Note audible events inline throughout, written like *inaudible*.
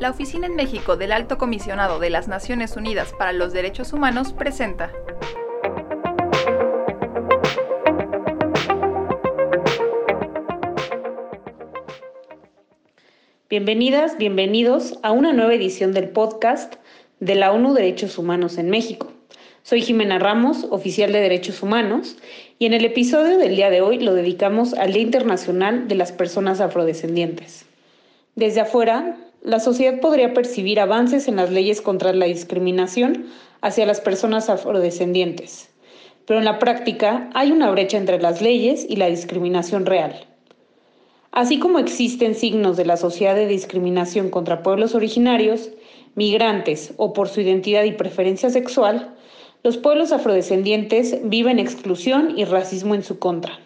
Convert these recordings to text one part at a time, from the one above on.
La Oficina en México del Alto Comisionado de las Naciones Unidas para los Derechos Humanos presenta Bienvenidas, bienvenidos a una nueva edición del podcast de la ONU Derechos Humanos en México. Soy Jimena Ramos, oficial de Derechos Humanos, y en el episodio del día de hoy lo dedicamos al Día Internacional de las Personas Afrodescendientes. Desde afuera, la sociedad podría percibir avances en las leyes contra la discriminación hacia las personas afrodescendientes, pero en la práctica hay una brecha entre las leyes y la discriminación real. Así como existen signos de la sociedad de discriminación contra pueblos originarios, migrantes o por su identidad y preferencia sexual, los pueblos afrodescendientes viven exclusión y racismo en su contra.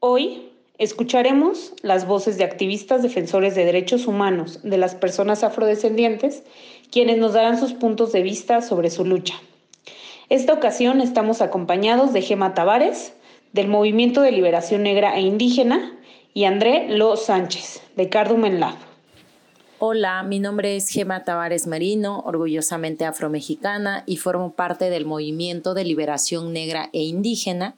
Hoy escucharemos las voces de activistas defensores de derechos humanos de las personas afrodescendientes, quienes nos darán sus puntos de vista sobre su lucha. Esta ocasión estamos acompañados de Gema Tavares, del Movimiento de Liberación Negra e Indígena, y André Lo Sánchez, de Cardumen Lab. Hola, mi nombre es Gema Tavares Marino, orgullosamente afromexicana y formo parte del movimiento de liberación negra e indígena.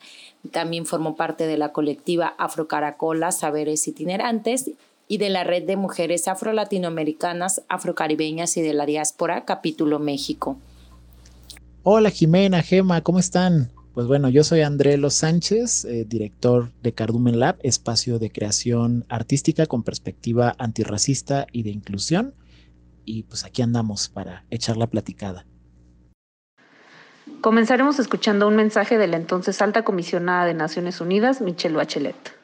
También formo parte de la colectiva Afrocaracola Saberes Itinerantes y de la red de mujeres afro-latinoamericanas, afrocaribeñas y de la diáspora, capítulo México. Hola Jimena, Gema, ¿cómo están? Pues bueno, yo soy André Los Sánchez, eh, director de Cardumen Lab, espacio de creación artística con perspectiva antirracista y de inclusión. Y pues aquí andamos para echar la platicada. Comenzaremos escuchando un mensaje de la entonces alta comisionada de Naciones Unidas, Michelle Bachelet.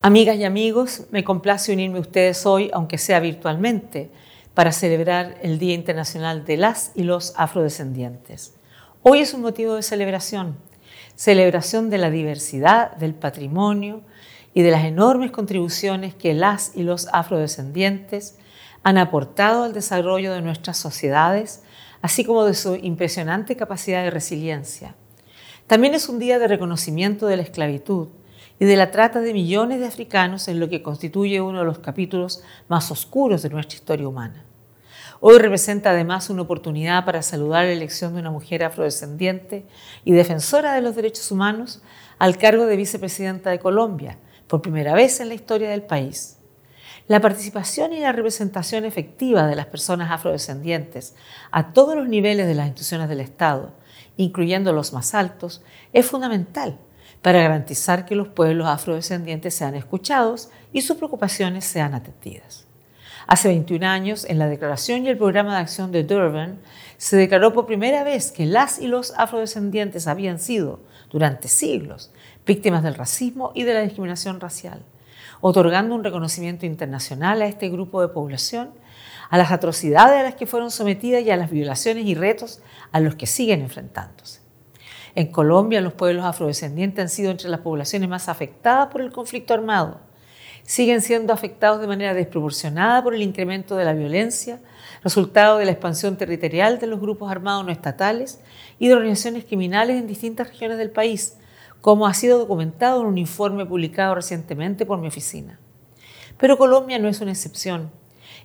Amigas y amigos, me complace unirme a ustedes hoy, aunque sea virtualmente, para celebrar el Día Internacional de las y los Afrodescendientes. Hoy es un motivo de celebración, celebración de la diversidad, del patrimonio y de las enormes contribuciones que las y los afrodescendientes han aportado al desarrollo de nuestras sociedades, así como de su impresionante capacidad de resiliencia. También es un día de reconocimiento de la esclavitud y de la trata de millones de africanos en lo que constituye uno de los capítulos más oscuros de nuestra historia humana. Hoy representa además una oportunidad para saludar la elección de una mujer afrodescendiente y defensora de los derechos humanos al cargo de vicepresidenta de Colombia, por primera vez en la historia del país. La participación y la representación efectiva de las personas afrodescendientes a todos los niveles de las instituciones del Estado, incluyendo los más altos, es fundamental para garantizar que los pueblos afrodescendientes sean escuchados y sus preocupaciones sean atendidas. Hace 21 años, en la Declaración y el Programa de Acción de Durban, se declaró por primera vez que las y los afrodescendientes habían sido, durante siglos, víctimas del racismo y de la discriminación racial, otorgando un reconocimiento internacional a este grupo de población, a las atrocidades a las que fueron sometidas y a las violaciones y retos a los que siguen enfrentándose. En Colombia, los pueblos afrodescendientes han sido entre las poblaciones más afectadas por el conflicto armado siguen siendo afectados de manera desproporcionada por el incremento de la violencia, resultado de la expansión territorial de los grupos armados no estatales y de organizaciones criminales en distintas regiones del país, como ha sido documentado en un informe publicado recientemente por mi oficina. Pero Colombia no es una excepción.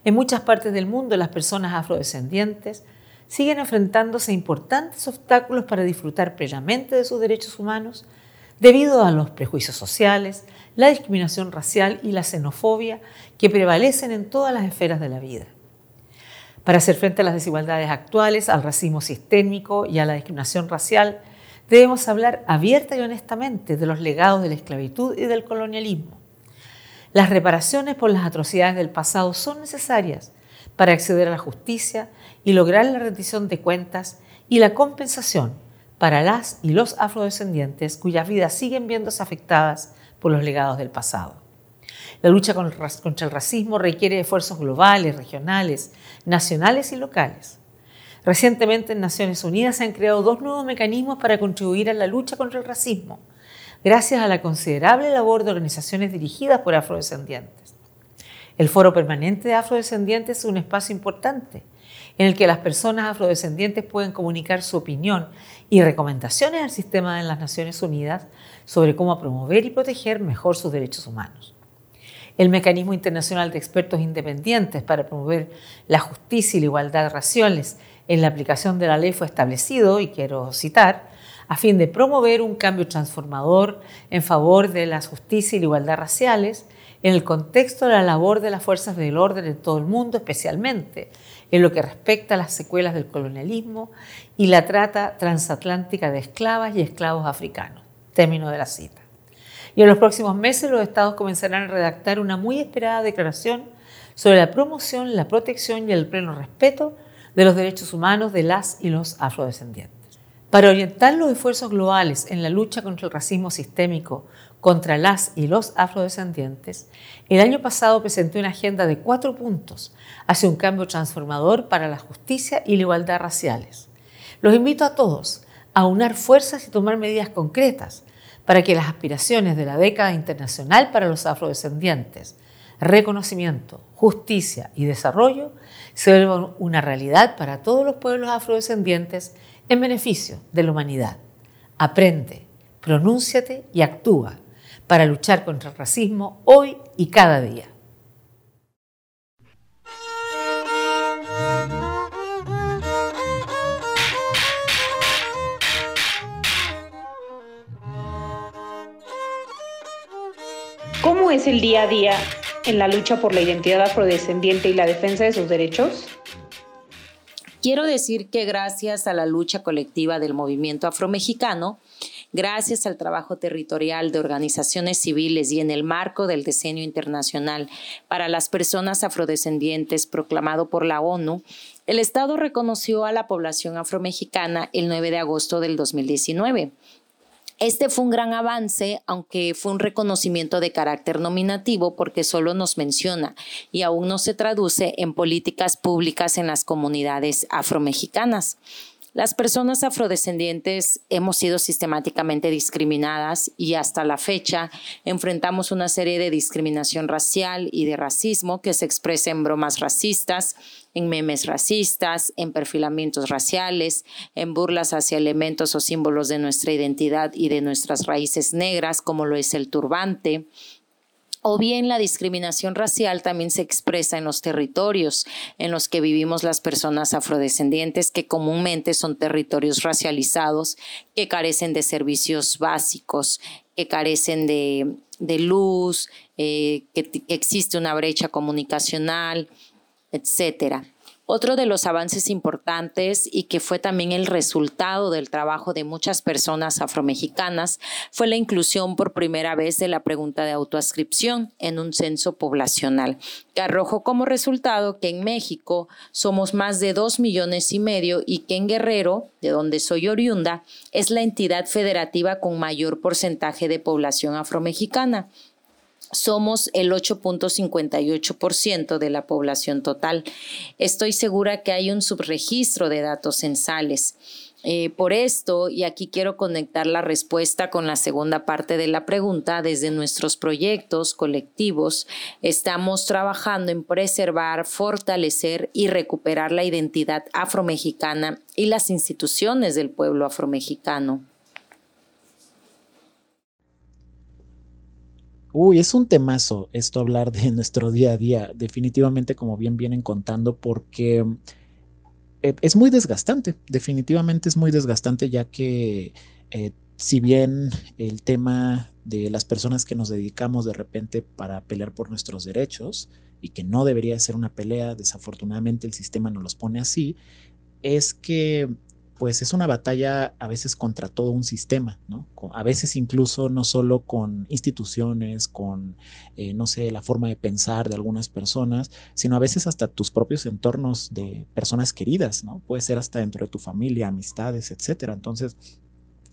En muchas partes del mundo las personas afrodescendientes siguen enfrentándose a importantes obstáculos para disfrutar plenamente de sus derechos humanos debido a los prejuicios sociales, la discriminación racial y la xenofobia que prevalecen en todas las esferas de la vida. Para hacer frente a las desigualdades actuales, al racismo sistémico y a la discriminación racial, debemos hablar abierta y honestamente de los legados de la esclavitud y del colonialismo. Las reparaciones por las atrocidades del pasado son necesarias para acceder a la justicia y lograr la rendición de cuentas y la compensación para las y los afrodescendientes cuyas vidas siguen viéndose afectadas por los legados del pasado. La lucha contra el racismo requiere esfuerzos globales, regionales, nacionales y locales. Recientemente en Naciones Unidas se han creado dos nuevos mecanismos para contribuir a la lucha contra el racismo, gracias a la considerable labor de organizaciones dirigidas por afrodescendientes. El Foro Permanente de Afrodescendientes es un espacio importante en el que las personas afrodescendientes pueden comunicar su opinión y recomendaciones al sistema de las Naciones Unidas sobre cómo promover y proteger mejor sus derechos humanos. el Mecanismo Internacional de Expertos Independientes para promover la justicia y la igualdad raciales en la aplicación de la ley fue establecido, y quiero citar, a fin de promover un cambio transformador en favor de la justicia y la igualdad raciales en el contexto de la labor de las fuerzas del orden en todo el mundo, especialmente en lo que respecta a las secuelas del colonialismo y la trata transatlántica de esclavas y esclavos africanos. Término de la cita. Y en los próximos meses los estados comenzarán a redactar una muy esperada declaración sobre la promoción, la protección y el pleno respeto de los derechos humanos de las y los afrodescendientes. Para orientar los esfuerzos globales en la lucha contra el racismo sistémico contra las y los afrodescendientes, el año pasado presenté una agenda de cuatro puntos hacia un cambio transformador para la justicia y la igualdad raciales. Los invito a todos a unar fuerzas y tomar medidas concretas para que las aspiraciones de la década internacional para los afrodescendientes, reconocimiento, justicia y desarrollo se vuelvan una realidad para todos los pueblos afrodescendientes en beneficio de la humanidad. Aprende, pronúnciate y actúa para luchar contra el racismo hoy y cada día. ¿Cómo es el día a día en la lucha por la identidad afrodescendiente y la defensa de sus derechos? Quiero decir que gracias a la lucha colectiva del movimiento afromexicano, gracias al trabajo territorial de organizaciones civiles y en el marco del diseño internacional para las personas afrodescendientes proclamado por la ONU, el Estado reconoció a la población afromexicana el 9 de agosto del 2019 este fue un gran avance, aunque fue un reconocimiento de carácter nominativo porque solo nos menciona y aún no se traduce en políticas públicas en las comunidades afromexicanas. Las personas afrodescendientes hemos sido sistemáticamente discriminadas y hasta la fecha enfrentamos una serie de discriminación racial y de racismo que se expresa en bromas racistas, en memes racistas, en perfilamientos raciales, en burlas hacia elementos o símbolos de nuestra identidad y de nuestras raíces negras, como lo es el turbante, o bien la discriminación racial también se expresa en los territorios en los que vivimos las personas afrodescendientes, que comúnmente son territorios racializados, que carecen de servicios básicos, que carecen de, luz, eh, que existe una brecha comunicacional, etcétera. Otro de los avances importantes y que fue también el resultado del trabajo de muchas personas afromexicanas fue la inclusión por primera vez de la pregunta de autoascripción en un censo poblacional, que arrojó como resultado que en México somos más de dos millones y medio y que en Guerrero, de donde soy oriunda, es la entidad federativa con mayor porcentaje de población afromexicana somos el 8.58% de la población total. Estoy segura que hay un subregistro de datos censales. Eh, por esto, y aquí quiero conectar la respuesta con la segunda parte de la pregunta, desde nuestros proyectos colectivos estamos trabajando en preservar, fortalecer y recuperar la identidad afromexicana y las instituciones del pueblo afromexicano. Uy, es un temazo esto hablar de nuestro día a día, definitivamente como bien vienen contando, porque eh, es muy desgastante, definitivamente es muy desgastante ya que eh, si bien el tema de las personas que nos dedicamos de repente para pelear por nuestros derechos y que no debería ser una pelea, desafortunadamente el sistema nos los pone así, es que pues es una batalla a veces contra todo un sistema, ¿no? A veces incluso no solo con instituciones, con, eh, no sé, la forma de pensar de algunas personas, sino a veces hasta tus propios entornos de personas queridas, ¿no? Puede ser hasta dentro de tu familia, amistades, etcétera. Entonces,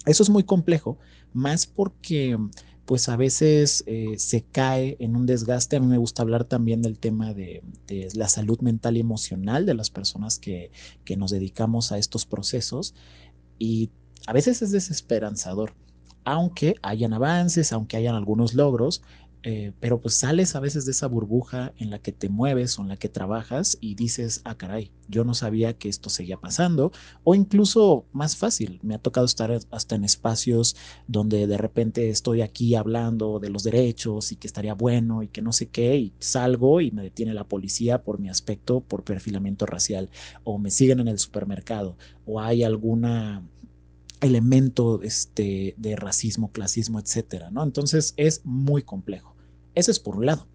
eso es muy complejo, más porque pues a veces eh, se cae en un desgaste. A mí me gusta hablar también del tema de, la salud mental y emocional de las personas que, que, nos dedicamos a estos procesos y a veces es desesperanzador. Aunque hayan avances, aunque hayan algunos logros, eh, pero pues sales a veces de esa burbuja en la que te mueves o en la que trabajas y dices, ah, caray, yo no sabía que esto seguía pasando. O incluso más fácil, me ha tocado estar hasta en espacios donde de repente estoy aquí hablando de los derechos y que estaría bueno y que no sé qué, y salgo y me detiene la policía por mi aspecto, por perfilamiento racial, o me siguen en el supermercado, o hay alguna elemento este, de racismo, clasismo, etcétera, ¿no? Entonces es muy complejo. Ese es por un lado.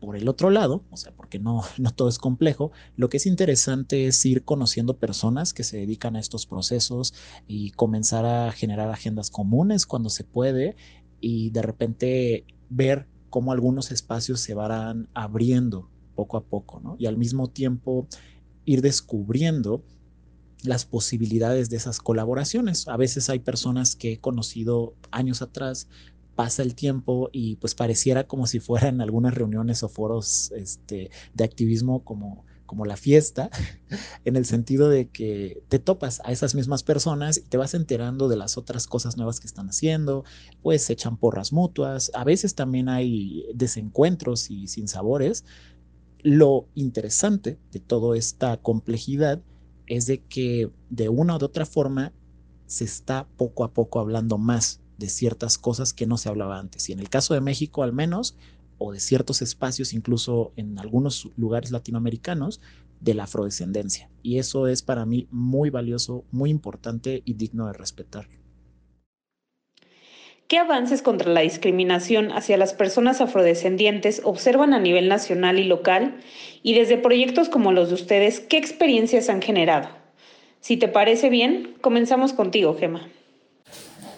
Por el otro lado, o sea, porque no, *laughs* no todo es complejo, lo que es interesante es ir conociendo personas que se dedican a estos procesos y comenzar a generar agendas comunes cuando se puede y de repente ver cómo algunos espacios se van abriendo poco a poco, ¿no? Y al mismo tiempo ir descubriendo las posibilidades de esas colaboraciones. A veces hay personas que he conocido años atrás pasa el tiempo y pues pareciera como si fueran algunas reuniones o foros este, de activismo como, como la fiesta, *laughs* en el sentido de que te topas a esas mismas personas y te vas enterando de las otras cosas nuevas que están haciendo, pues se echan porras mutuas, a veces también hay desencuentros y sinsabores. Lo interesante de toda esta complejidad es de que de una u otra forma se está poco a poco hablando más de ciertas cosas que no se hablaba antes. Y en el caso de México al menos, o de ciertos espacios, incluso en algunos lugares latinoamericanos, de la afrodescendencia. Y eso es para mí muy valioso, muy importante y digno de respetar. ¿Qué avances contra la discriminación hacia las personas afrodescendientes observan a nivel nacional y local? Y desde proyectos como los de ustedes, ¿qué experiencias han generado? Si te parece bien, comenzamos contigo, Gema.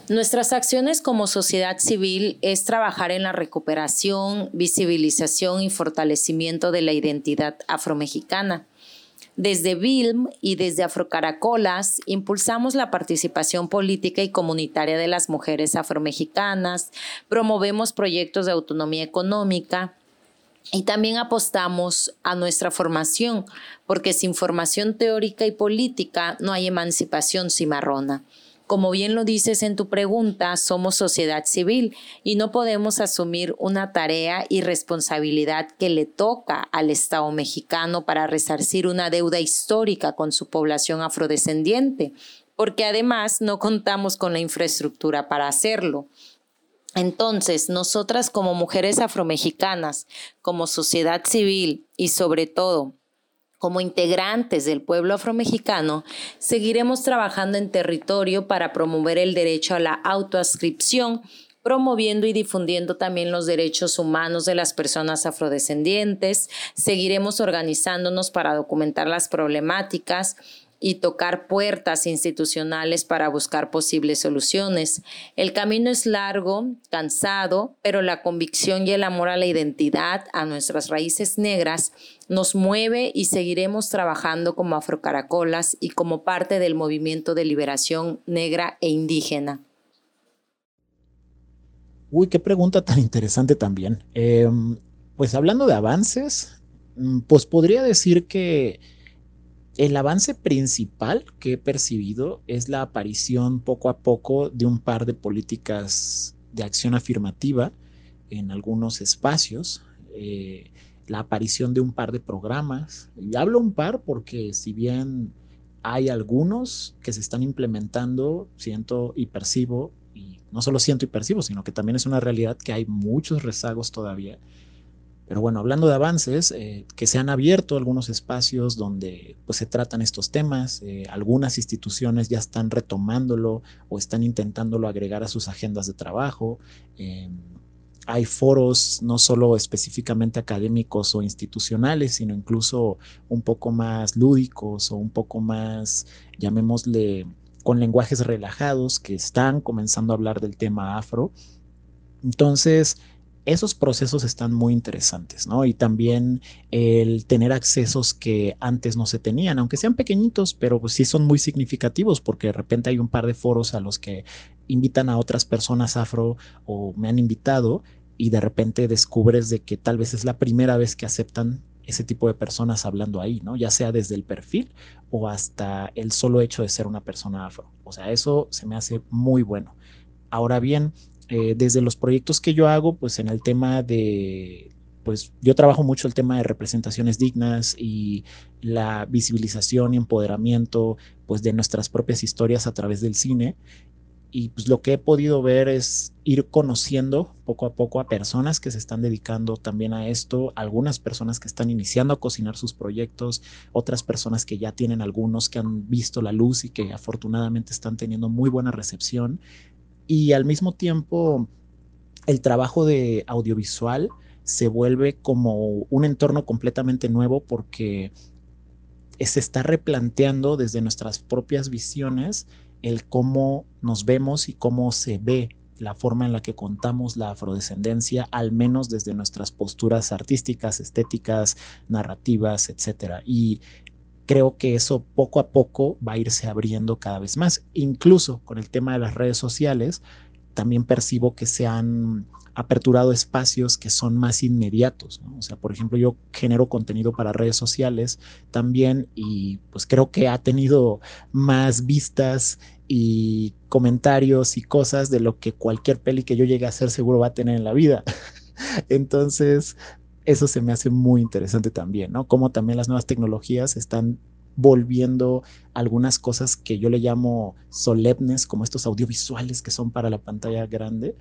Nuestras acciones como sociedad civil es trabajar en la recuperación, visibilización y fortalecimiento de la identidad afromexicana. Desde BILM y desde Afrocaracolas impulsamos la participación política y comunitaria de las mujeres afromexicanas, promovemos proyectos de autonomía económica, y también apostamos a nuestra formación, porque sin formación teórica y política no hay emancipación cimarrona. Como bien lo dices en tu pregunta, somos sociedad civil y no podemos asumir una tarea y responsabilidad que le toca al Estado mexicano para resarcir una deuda histórica con su población afrodescendiente, porque además no contamos con la infraestructura para hacerlo. Entonces, nosotras como mujeres afromexicanas, como sociedad civil y sobre todo como integrantes del pueblo afromexicano, seguiremos trabajando en territorio para promover el derecho a la autoascripción, promoviendo y difundiendo también los derechos humanos de las personas afrodescendientes. Seguiremos organizándonos para documentar las problemáticas y tocar puertas institucionales para buscar posibles soluciones. El camino es largo, cansado, pero la convicción y el amor a la identidad, a nuestras raíces negras, nos mueve y seguiremos trabajando como afrocaracolas y como parte del movimiento de liberación negra e indígena. Uy, qué pregunta tan interesante también. Em, pues hablando de avances, mm, pues podría decir que el avance principal que he percibido es la aparición poco a poco de un par de políticas de acción afirmativa en algunos espacios, eh, la aparición de un par de programas. Y hablo un par porque si bien hay algunos que se están implementando, siento y percibo, y no solo siento y percibo, sino que también es una realidad que hay muchos rezagos todavía pero bueno, hablando de avances, eh, que se han abierto algunos espacios donde pues, se tratan estos temas, eh, algunas instituciones ya están retomándolo o están intentándolo agregar a sus agendas de trabajo. Em, hay foros no solo específicamente académicos o institucionales, sino incluso un poco más lúdicos o un poco más, llamémosle, con lenguajes relajados que están comenzando a hablar del tema afro. Entonces, esos procesos están muy interesantes, ¿no? Y también el tener accesos que antes no se tenían, aunque sean pequeñitos, pero pues sí son muy significativos porque de repente hay un par de foros a los que invitan a otras personas afro o me han invitado y de repente descubres de que tal vez es la primera vez que aceptan ese tipo de personas hablando ahí, ¿no? Ya sea desde el perfil o hasta el solo hecho de ser una persona afro. O sea, eso se me hace muy bueno. Ahora bien, eh, desde los proyectos que yo hago, pues en el tema de, pues yo trabajo mucho el tema de representaciones dignas y la visibilización y empoderamiento, pues de nuestras propias historias a través del cine. Y pues lo que he podido ver es ir conociendo poco a poco a personas que se están dedicando también a esto, algunas personas que están iniciando a cocinar sus proyectos, otras personas que ya tienen algunos que han visto la luz y que afortunadamente están teniendo muy buena recepción y al mismo tiempo el trabajo de audiovisual se vuelve como un entorno completamente nuevo porque se está replanteando desde nuestras propias visiones el cómo nos vemos y cómo se ve la forma en la que contamos la afrodescendencia, al menos desde nuestras posturas artísticas, estéticas, narrativas, etc. Y creo que eso poco a poco va a irse abriendo cada vez más. Incluso con el tema de las redes sociales, también percibo que se han aperturado espacios que son más inmediatos. O sea, por ejemplo, yo genero contenido para redes sociales también y pues creo que ha tenido más vistas y comentarios y cosas de lo que cualquier peli que yo llegue a hacer seguro va a tener en la vida. *laughs* Entonces, eso se me hace muy interesante también, ¿no? Como también las nuevas tecnologías están volviendo algunas cosas que yo le llamo solemnes, como estos audiovisuales que son para la pantalla grande,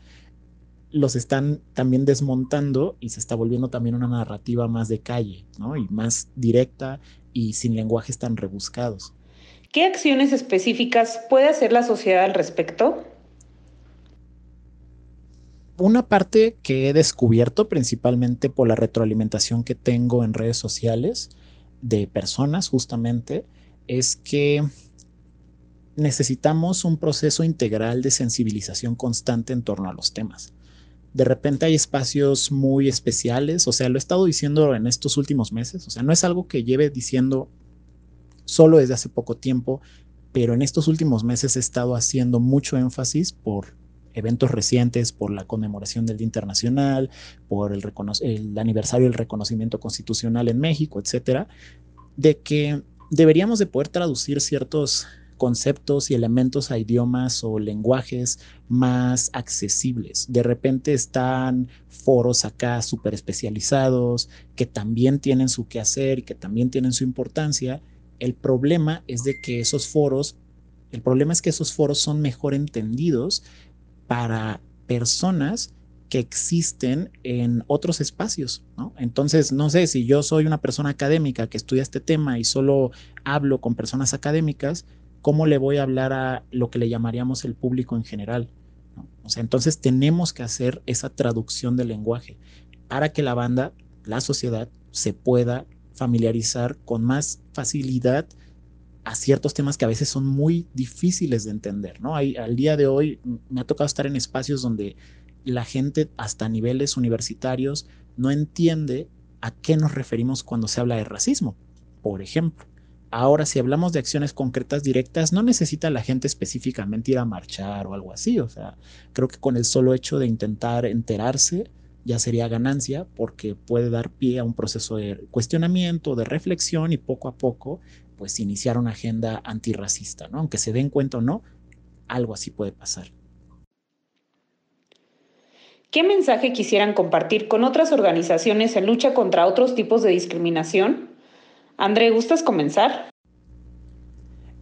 los están también desmontando y se está volviendo también una narrativa más de calle, ¿no? Y más directa y sin lenguajes tan rebuscados. ¿Qué acciones específicas puede hacer la sociedad al respecto? Una parte que he descubierto principalmente por la retroalimentación que tengo en redes sociales de personas justamente es que necesitamos un proceso integral de sensibilización constante en torno a los temas. De repente hay espacios muy especiales, o sea, lo he estado diciendo en estos últimos meses, o sea, no es algo que lleve diciendo solo desde hace poco tiempo, pero en estos últimos meses he estado haciendo mucho énfasis por eventos recientes, por la conmemoración del Día Internacional, por el, aniversario del reconocimiento constitucional en México, etcétera, de que deberíamos de poder traducir ciertos conceptos y elementos a idiomas o lenguajes más accesibles. De repente están foros acá súper especializados que también tienen su quehacer y que también tienen su importancia. El problema es de que esos foros, el problema es que esos foros son mejor entendidos para personas que existen en otros espacios, ¿no? Entonces, no sé, si yo soy una persona académica que estudia este tema y solo hablo con personas académicas, ¿cómo le voy a hablar a lo que le llamaríamos el público en general? O sea, entonces tenemos que hacer esa traducción del lenguaje para que la banda, la sociedad, se pueda familiarizar con más facilidad a ciertos temas que a veces son muy difíciles de entender, ¿no? Hay, al día de hoy me ha tocado estar en espacios donde la gente hasta niveles universitarios no entiende a qué nos referimos cuando se habla de racismo, por ejemplo. Ahora, si hablamos de acciones concretas directas, no necesita la gente específicamente ir a marchar o algo así. O sea, creo que con el solo hecho de intentar enterarse ya sería ganancia porque puede dar pie a un proceso de cuestionamiento, de reflexión y poco a poco, pues iniciar una agenda antirracista, ¿no? Aunque se den cuenta o no, algo así puede pasar. ¿Qué mensaje quisieran compartir con otras organizaciones en lucha contra otros tipos de discriminación? André, ¿gustas comenzar?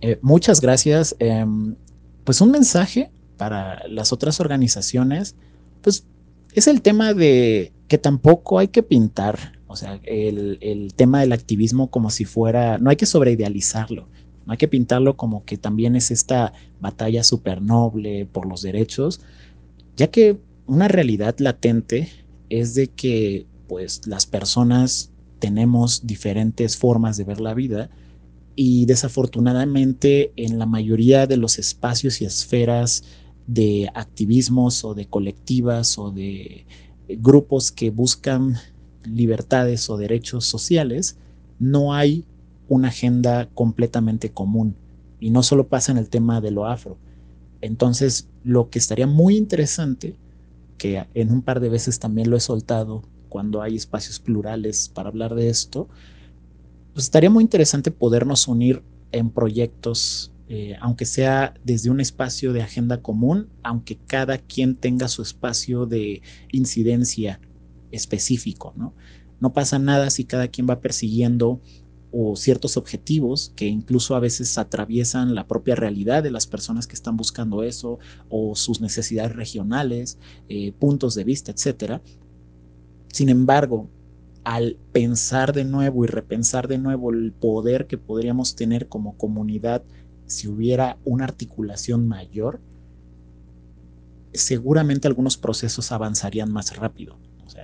Eh, muchas gracias. Em, pues un mensaje para las otras organizaciones, pues es el tema de que tampoco hay que pintar, o sea, el, el tema del activismo como si fuera, no hay que sobreidealizarlo, no hay que pintarlo como que también es esta batalla súper noble por los derechos, ya que una realidad latente es de que pues las personas tenemos diferentes formas de ver la vida y desafortunadamente en la mayoría de los espacios y esferas de activismos o de colectivas o de grupos que buscan libertades o derechos sociales, no hay una agenda completamente común. Y no solo pasa en el tema de lo afro. Entonces, lo que estaría muy interesante, que en un par de veces también lo he soltado cuando hay espacios plurales para hablar de esto, pues estaría muy interesante podernos unir en proyectos eh, aunque sea desde un espacio de agenda común, aunque cada quien tenga su espacio de incidencia específico, ¿no? No pasa nada si cada quien va persiguiendo o ciertos objetivos que incluso a veces atraviesan la propia realidad de las personas que están buscando eso o sus necesidades regionales, eh, puntos de vista, etc. Sin embargo, al pensar de nuevo y repensar de nuevo el poder que podríamos tener como comunidad si hubiera una articulación mayor, seguramente algunos procesos avanzarían más rápido.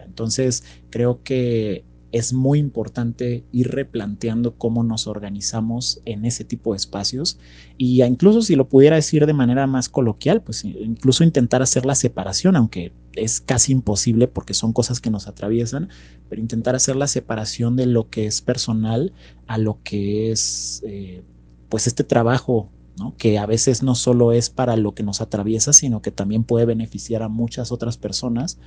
Entonces, creo que es muy importante ir replanteando cómo nos organizamos en ese tipo de espacios. Y incluso si lo pudiera decir de manera más coloquial, pues incluso intentar hacer la separación, aunque es casi imposible porque son cosas que nos atraviesan, pero intentar hacer la separación de lo que es personal a lo que es eh, pues este trabajo que a veces no solo es para lo que nos atraviesa, sino que también puede beneficiar a muchas otras personas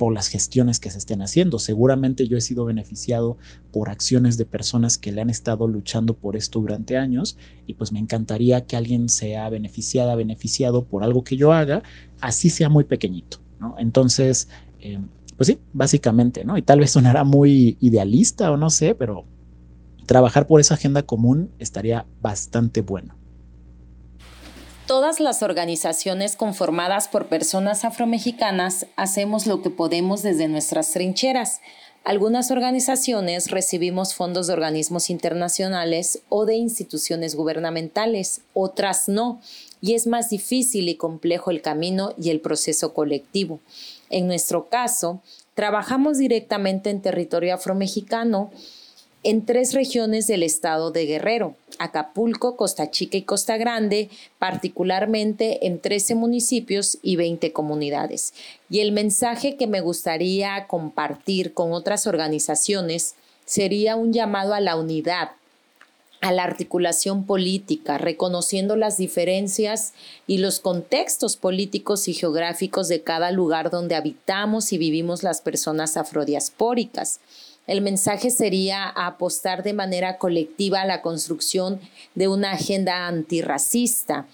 por las gestiones que se estén haciendo. Seguramente yo he sido beneficiado por acciones de personas que le han estado luchando por esto durante años y pues me encantaría que alguien sea beneficiada, beneficiado por algo que yo haga, así sea muy pequeñito, ¿no? Entonces, eh, pues sí, básicamente, ¿no? Y tal vez sonará muy idealista o no sé, pero trabajar por esa agenda común estaría bastante bueno. Todas las organizaciones conformadas por personas afromexicanas hacemos lo que podemos desde nuestras trincheras. Algunas organizaciones recibimos fondos de organismos internacionales o de instituciones gubernamentales, otras no, y es más difícil y complejo el camino y el proceso colectivo. En nuestro caso, trabajamos directamente en territorio afromexicano en tres regiones del estado de Guerrero, Acapulco, Costa Chica y Costa Grande, particularmente en 13 municipios y 20 comunidades. Y el mensaje que me gustaría compartir con otras organizaciones sería un llamado a la unidad, a la articulación política, reconociendo las diferencias y los contextos políticos y geográficos de cada lugar donde habitamos y vivimos las personas afrodiaspóricas el mensaje sería apostar de manera colectiva a la construcción de una agenda antirracista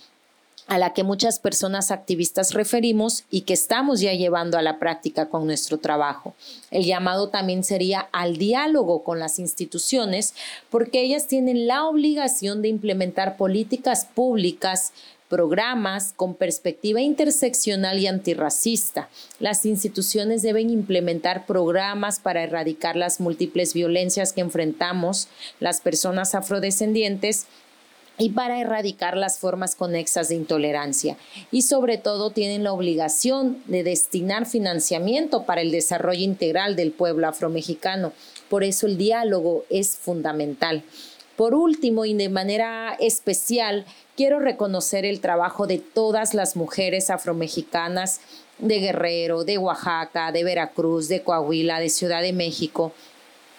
a la que muchas personas activistas referimos y que estamos ya llevando a la práctica con nuestro trabajo. El llamado también sería al diálogo con las instituciones porque ellas tienen la obligación de implementar políticas públicas programas con perspectiva interseccional y antirracista. Las instituciones deben implementar programas para erradicar las múltiples violencias que enfrentamos las personas afrodescendientes y para erradicar las formas conexas de intolerancia. Y sobre todo tienen la obligación de destinar financiamiento para el desarrollo integral del pueblo afromexicano. Por eso el diálogo es fundamental. Por último, y de manera especial, quiero reconocer el trabajo de todas las mujeres afromexicanas de Guerrero, de Oaxaca, de Veracruz, de Coahuila, de Ciudad de México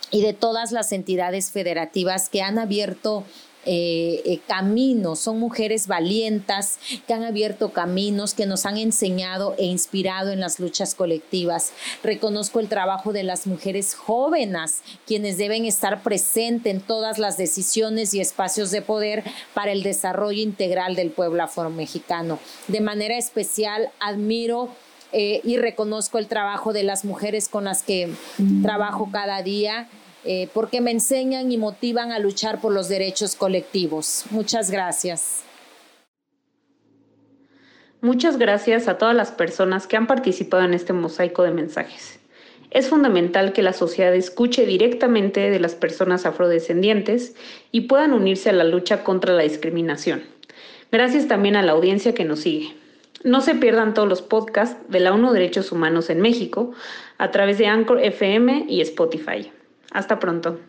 y de todas las entidades federativas que han abierto eh, eh, caminos, son mujeres valientas que han abierto caminos, que nos han enseñado e inspirado en las luchas colectivas. Reconozco el trabajo de las mujeres jóvenes, quienes deben estar presentes en todas las decisiones y espacios de poder para el desarrollo integral del pueblo afromexicano. De manera especial, admiro eh, y reconozco el trabajo de las mujeres con las que trabajo cada día eh, porque me enseñan y motivan a luchar por los derechos colectivos. Muchas gracias. Muchas gracias a todas las personas que han participado en este mosaico de mensajes. Es fundamental que la sociedad escuche directamente de las personas afrodescendientes y puedan unirse a la lucha contra la discriminación. Gracias también a la audiencia que nos sigue. No se pierdan todos los podcasts de la ONU Derechos Humanos en México a través de Anchor FM y Spotify. Hasta pronto.